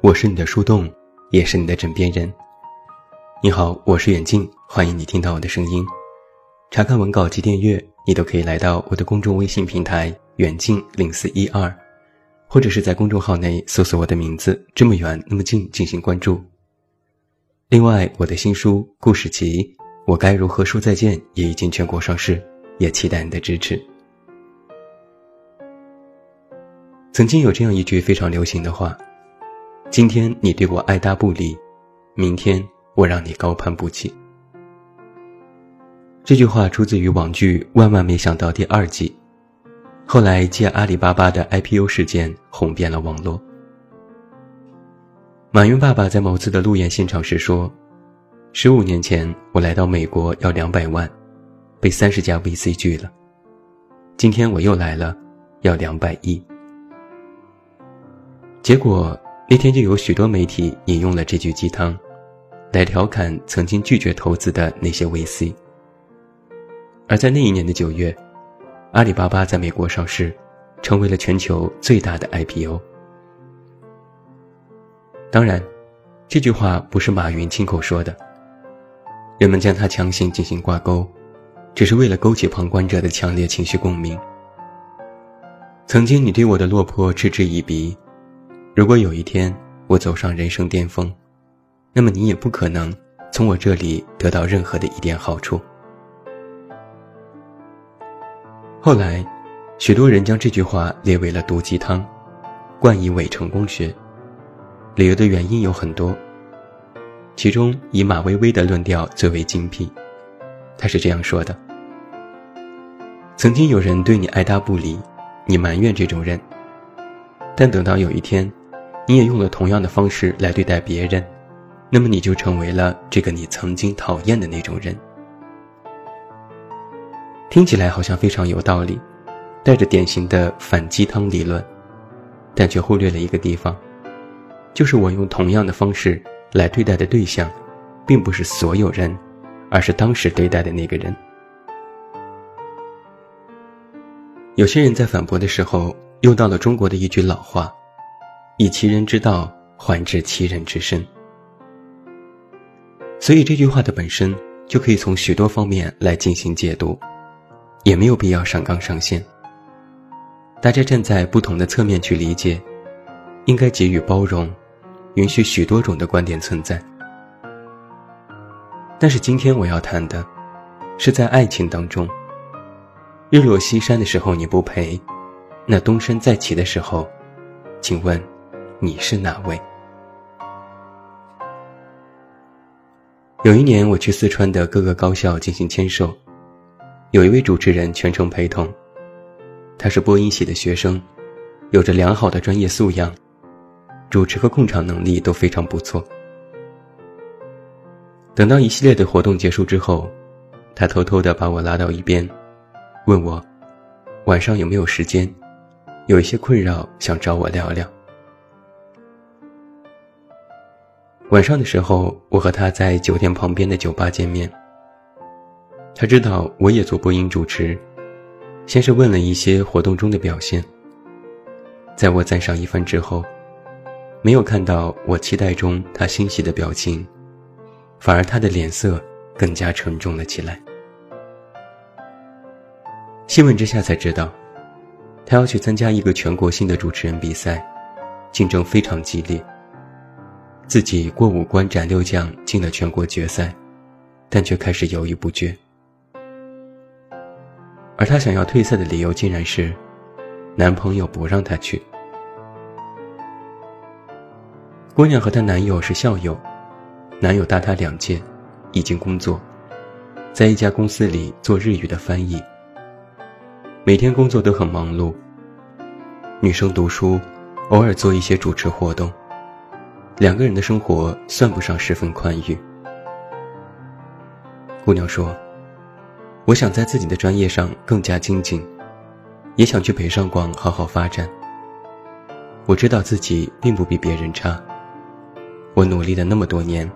我是你的树洞，也是你的枕边人。你好，我是远近，欢迎你听到我的声音。查看文稿及订阅，你都可以来到我的公众微信平台“远近零四一二”，或者是在公众号内搜索我的名字“这么远那么近”进行关注。另外，我的新书故事集《我该如何说再见》也已经全国上市，也期待你的支持。曾经有这样一句非常流行的话。今天你对我爱答不理，明天我让你高攀不起。这句话出自于网剧《万万没想到》第二季，后来借阿里巴巴的 IPO 事件红遍了网络。马云爸爸在某次的路演现场时说：“十五年前我来到美国要两百万，被三十家 VC 拒了。今天我又来了，要两百亿。结果。”那天就有许多媒体引用了这句鸡汤，来调侃曾经拒绝投资的那些 VC。而在那一年的九月，阿里巴巴在美国上市，成为了全球最大的 IPO。当然，这句话不是马云亲口说的，人们将它强行进行挂钩，只是为了勾起旁观者的强烈情绪共鸣。曾经你对我的落魄嗤之以鼻。如果有一天我走上人生巅峰，那么你也不可能从我这里得到任何的一点好处。后来，许多人将这句话列为了毒鸡汤，冠以伪成功学。理由的原因有很多，其中以马薇薇的论调最为精辟。他是这样说的：曾经有人对你爱答不理，你埋怨这种人，但等到有一天。你也用了同样的方式来对待别人，那么你就成为了这个你曾经讨厌的那种人。听起来好像非常有道理，带着典型的反鸡汤理论，但却忽略了一个地方，就是我用同样的方式来对待的对象，并不是所有人，而是当时对待的那个人。有些人在反驳的时候用到了中国的一句老话。以其人之道还治其人之身，所以这句话的本身就可以从许多方面来进行解读，也没有必要上纲上线。大家站在不同的侧面去理解，应该给予包容，允许许多种的观点存在。但是今天我要谈的，是在爱情当中，日落西山的时候你不陪，那东山再起的时候，请问？你是哪位？有一年，我去四川的各个高校进行签售，有一位主持人全程陪同。他是播音系的学生，有着良好的专业素养，主持和控场能力都非常不错。等到一系列的活动结束之后，他偷偷的把我拉到一边，问我晚上有没有时间，有一些困扰想找我聊聊。晚上的时候，我和他在酒店旁边的酒吧见面。他知道我也做播音主持，先是问了一些活动中的表现。在我赞赏一番之后，没有看到我期待中他欣喜的表情，反而他的脸色更加沉重了起来。细问之下才知道，他要去参加一个全国性的主持人比赛，竞争非常激烈。自己过五关斩六将进了全国决赛，但却开始犹豫不决。而他想要退赛的理由竟然是，男朋友不让他去。姑娘和她男友是校友，男友大她两届，已经工作，在一家公司里做日语的翻译。每天工作都很忙碌。女生读书，偶尔做一些主持活动。两个人的生活算不上十分宽裕。姑娘说：“我想在自己的专业上更加精进，也想去北上广好好发展。我知道自己并不比别人差，我努力了那么多年，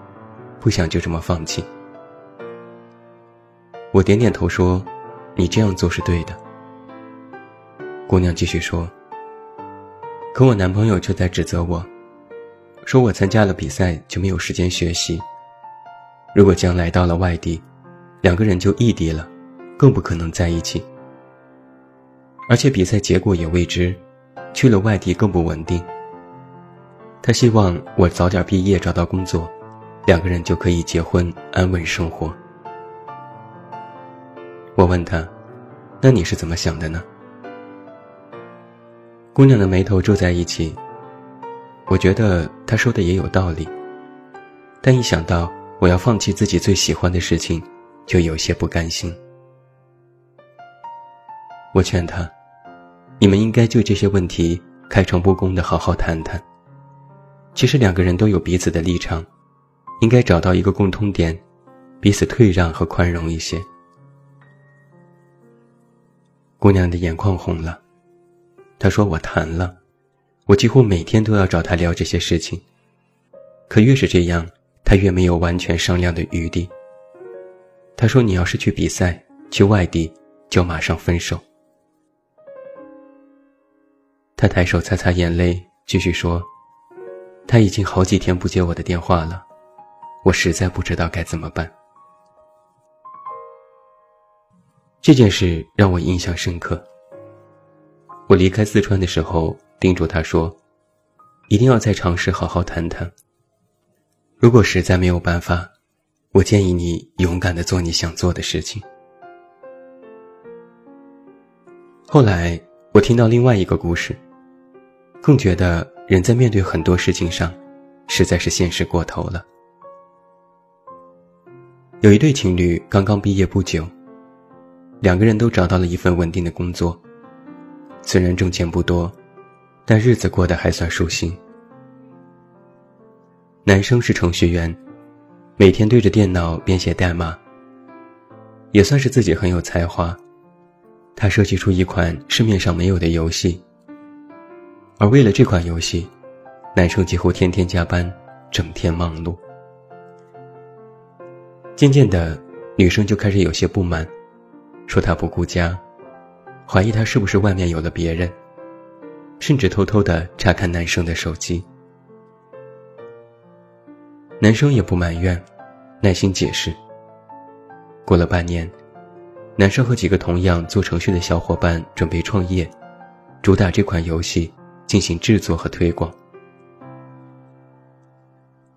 不想就这么放弃。”我点点头说：“你这样做是对的。”姑娘继续说：“可我男朋友却在指责我，说我参加了比赛就没有时间学习。如果将来到了外地，两个人就异地了，更不可能在一起。而且比赛结果也未知，去了外地更不稳定。他希望我早点毕业找到工作，两个人就可以结婚安稳生活。”我问他：“那你是怎么想的呢？”姑娘的眉头皱在一起。我觉得她说的也有道理，但一想到我要放弃自己最喜欢的事情，就有些不甘心。我劝她：“你们应该就这些问题开诚布公的好好谈谈。其实两个人都有彼此的立场，应该找到一个共通点，彼此退让和宽容一些。”姑娘的眼眶红了。他说：“我谈了，我几乎每天都要找他聊这些事情。可越是这样，他越没有完全商量的余地。他说：‘你要是去比赛，去外地，就马上分手。’他抬手擦擦眼泪，继续说：‘他已经好几天不接我的电话了，我实在不知道该怎么办。’这件事让我印象深刻。”我离开四川的时候，叮嘱他说：“一定要再尝试好好谈谈。如果实在没有办法，我建议你勇敢的做你想做的事情。”后来我听到另外一个故事，更觉得人在面对很多事情上，实在是现实过头了。有一对情侣刚刚毕业不久，两个人都找到了一份稳定的工作。虽然挣钱不多，但日子过得还算舒心。男生是程序员，每天对着电脑编写代码，也算是自己很有才华。他设计出一款市面上没有的游戏，而为了这款游戏，男生几乎天天加班，整天忙碌。渐渐的，女生就开始有些不满，说他不顾家。怀疑他是不是外面有了别人，甚至偷偷的查看男生的手机。男生也不埋怨，耐心解释。过了半年，男生和几个同样做程序的小伙伴准备创业，主打这款游戏进行制作和推广。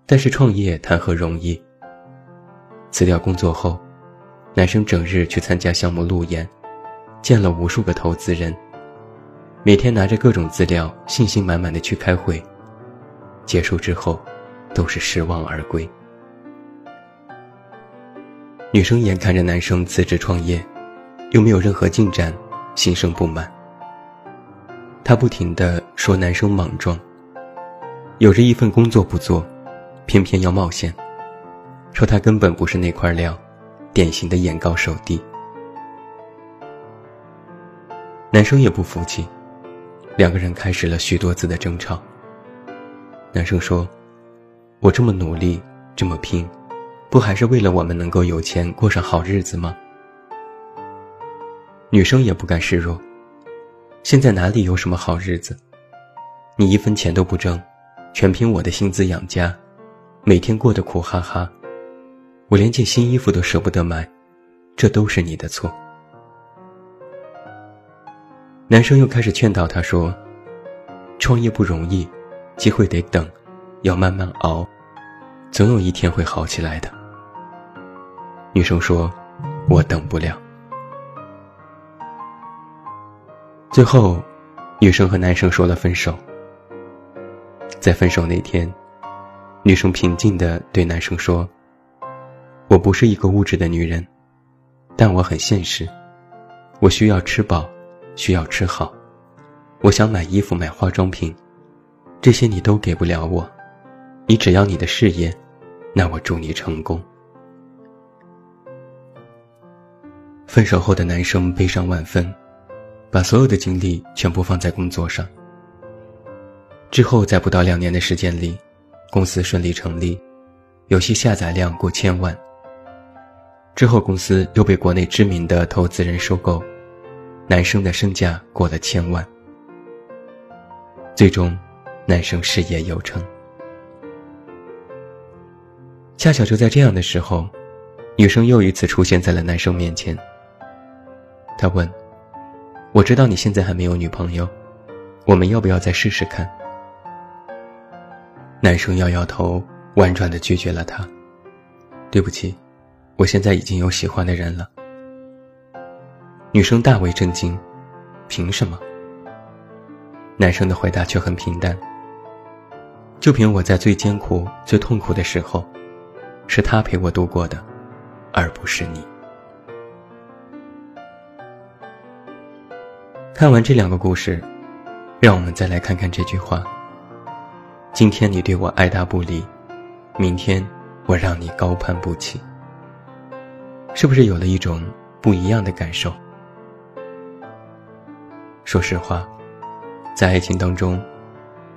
但是创业谈何容易？辞掉工作后，男生整日去参加项目路演。见了无数个投资人，每天拿着各种资料，信心满满的去开会。结束之后，都是失望而归。女生眼看着男生辞职创业，又没有任何进展，心生不满。她不停的说男生莽撞，有着一份工作不做，偏偏要冒险，说他根本不是那块料，典型的眼高手低。男生也不服气，两个人开始了许多次的争吵。男生说：“我这么努力，这么拼，不还是为了我们能够有钱过上好日子吗？”女生也不甘示弱：“现在哪里有什么好日子？你一分钱都不挣，全凭我的薪资养家，每天过得苦哈哈，我连件新衣服都舍不得买，这都是你的错。”男生又开始劝导她说：“创业不容易，机会得等，要慢慢熬，总有一天会好起来的。”女生说：“我等不了。”最后，女生和男生说了分手。在分手那天，女生平静地对男生说：“我不是一个物质的女人，但我很现实，我需要吃饱。”需要吃好，我想买衣服、买化妆品，这些你都给不了我。你只要你的事业，那我祝你成功。分手后的男生悲伤万分，把所有的精力全部放在工作上。之后，在不到两年的时间里，公司顺利成立，游戏下载量过千万。之后公司又被国内知名的投资人收购，男生的身价过了千万。最终，男生事业有成。恰巧就在这样的时候，女生又一次出现在了男生面前。他问：“我知道你现在还没有女朋友，我们要不要再试试看？”男生摇摇头，婉转的拒绝了他：“对不起，我现在已经有喜欢的人了。”女生大为震惊：“凭什么？”男生的回答却很平淡：“就凭我在最艰苦、最痛苦的时候。”是他陪我度过的，而不是你。看完这两个故事，让我们再来看看这句话：今天你对我爱答不理，明天我让你高攀不起。是不是有了一种不一样的感受？说实话，在爱情当中，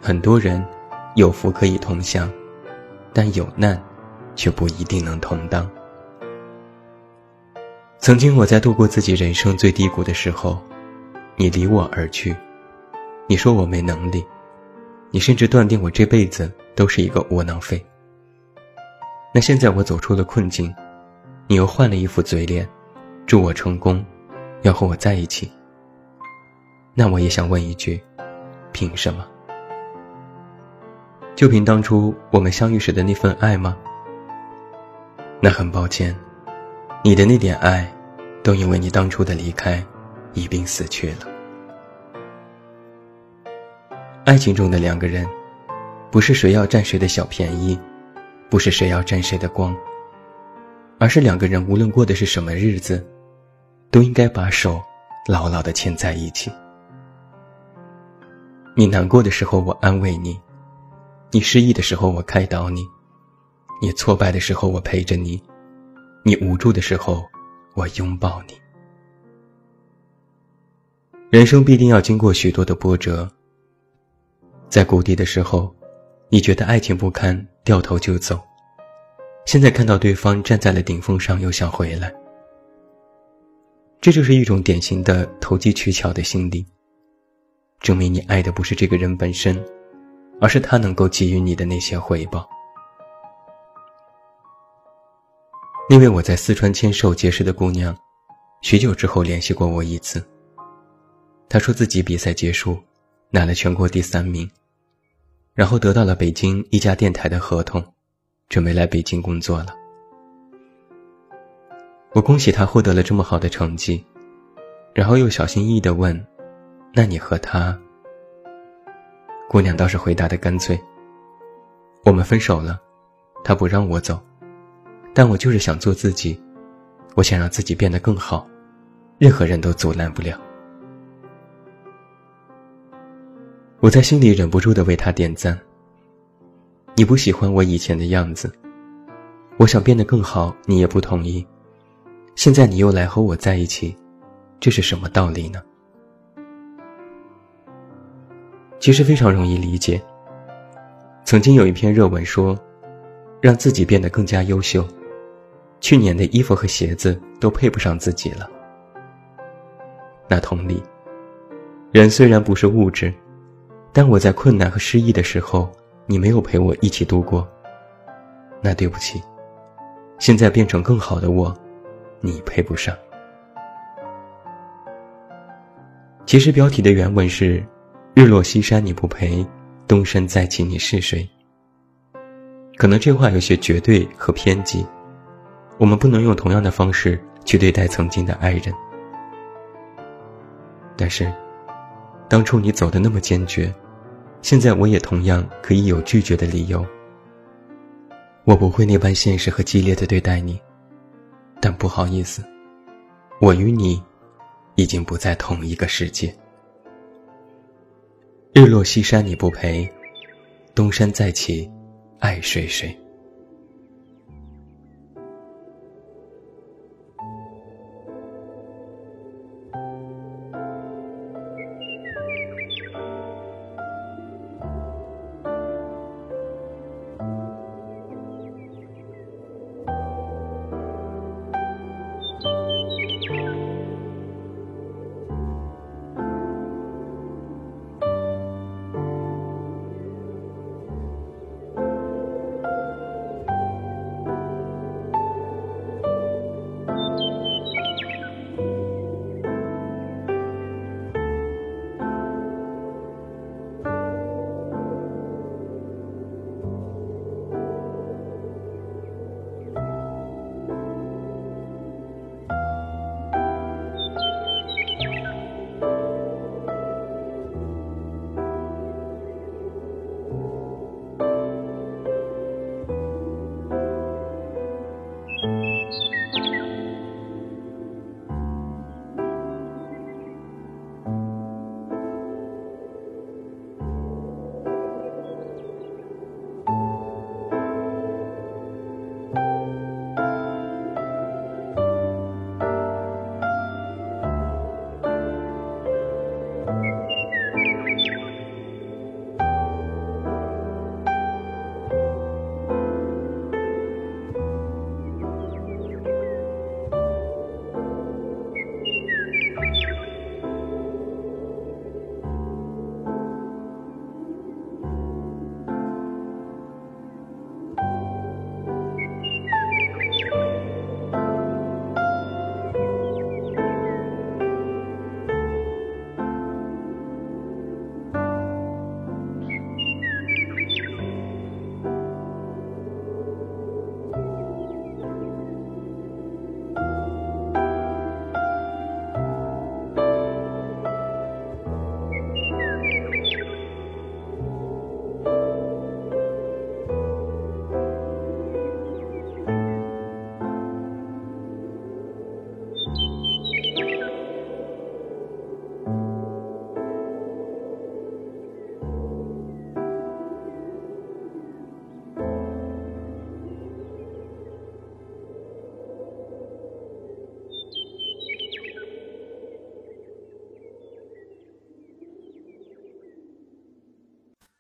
很多人有福可以同享，但有难。却不一定能同当。曾经我在度过自己人生最低谷的时候，你离我而去，你说我没能力，你甚至断定我这辈子都是一个窝囊废。那现在我走出了困境，你又换了一副嘴脸，祝我成功，要和我在一起。那我也想问一句，凭什么？就凭当初我们相遇时的那份爱吗？那很抱歉，你的那点爱，都因为你当初的离开，一并死去了。爱情中的两个人，不是谁要占谁的小便宜，不是谁要沾谁的光，而是两个人无论过的是什么日子，都应该把手牢牢的牵在一起。你难过的时候，我安慰你；你失意的时候，我开导你。你挫败的时候，我陪着你；你无助的时候，我拥抱你。人生必定要经过许多的波折，在谷底的时候，你觉得爱情不堪，掉头就走；现在看到对方站在了顶峰上，又想回来。这就是一种典型的投机取巧的心理，证明你爱的不是这个人本身，而是他能够给予你的那些回报。那位我在四川签售结识的姑娘，许久之后联系过我一次。他说自己比赛结束，拿了全国第三名，然后得到了北京一家电台的合同，准备来北京工作了。我恭喜他获得了这么好的成绩，然后又小心翼翼地问：“那你和他？”姑娘倒是回答的干脆：“我们分手了，他不让我走。”但我就是想做自己，我想让自己变得更好，任何人都阻拦不了。我在心里忍不住的为他点赞。你不喜欢我以前的样子，我想变得更好，你也不同意。现在你又来和我在一起，这是什么道理呢？其实非常容易理解。曾经有一篇热文说，让自己变得更加优秀。去年的衣服和鞋子都配不上自己了。那同理，人虽然不是物质，但我在困难和失意的时候，你没有陪我一起度过。那对不起，现在变成更好的我，你配不上。其实标题的原文是：“日落西山你不陪，东山再起你是谁？”可能这话有些绝对和偏激。我们不能用同样的方式去对待曾经的爱人，但是，当初你走的那么坚决，现在我也同样可以有拒绝的理由。我不会那般现实和激烈的对待你，但不好意思，我与你已经不在同一个世界。日落西山你不陪，东山再起，爱谁谁。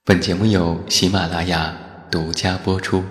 本节目由喜马拉雅独家播出。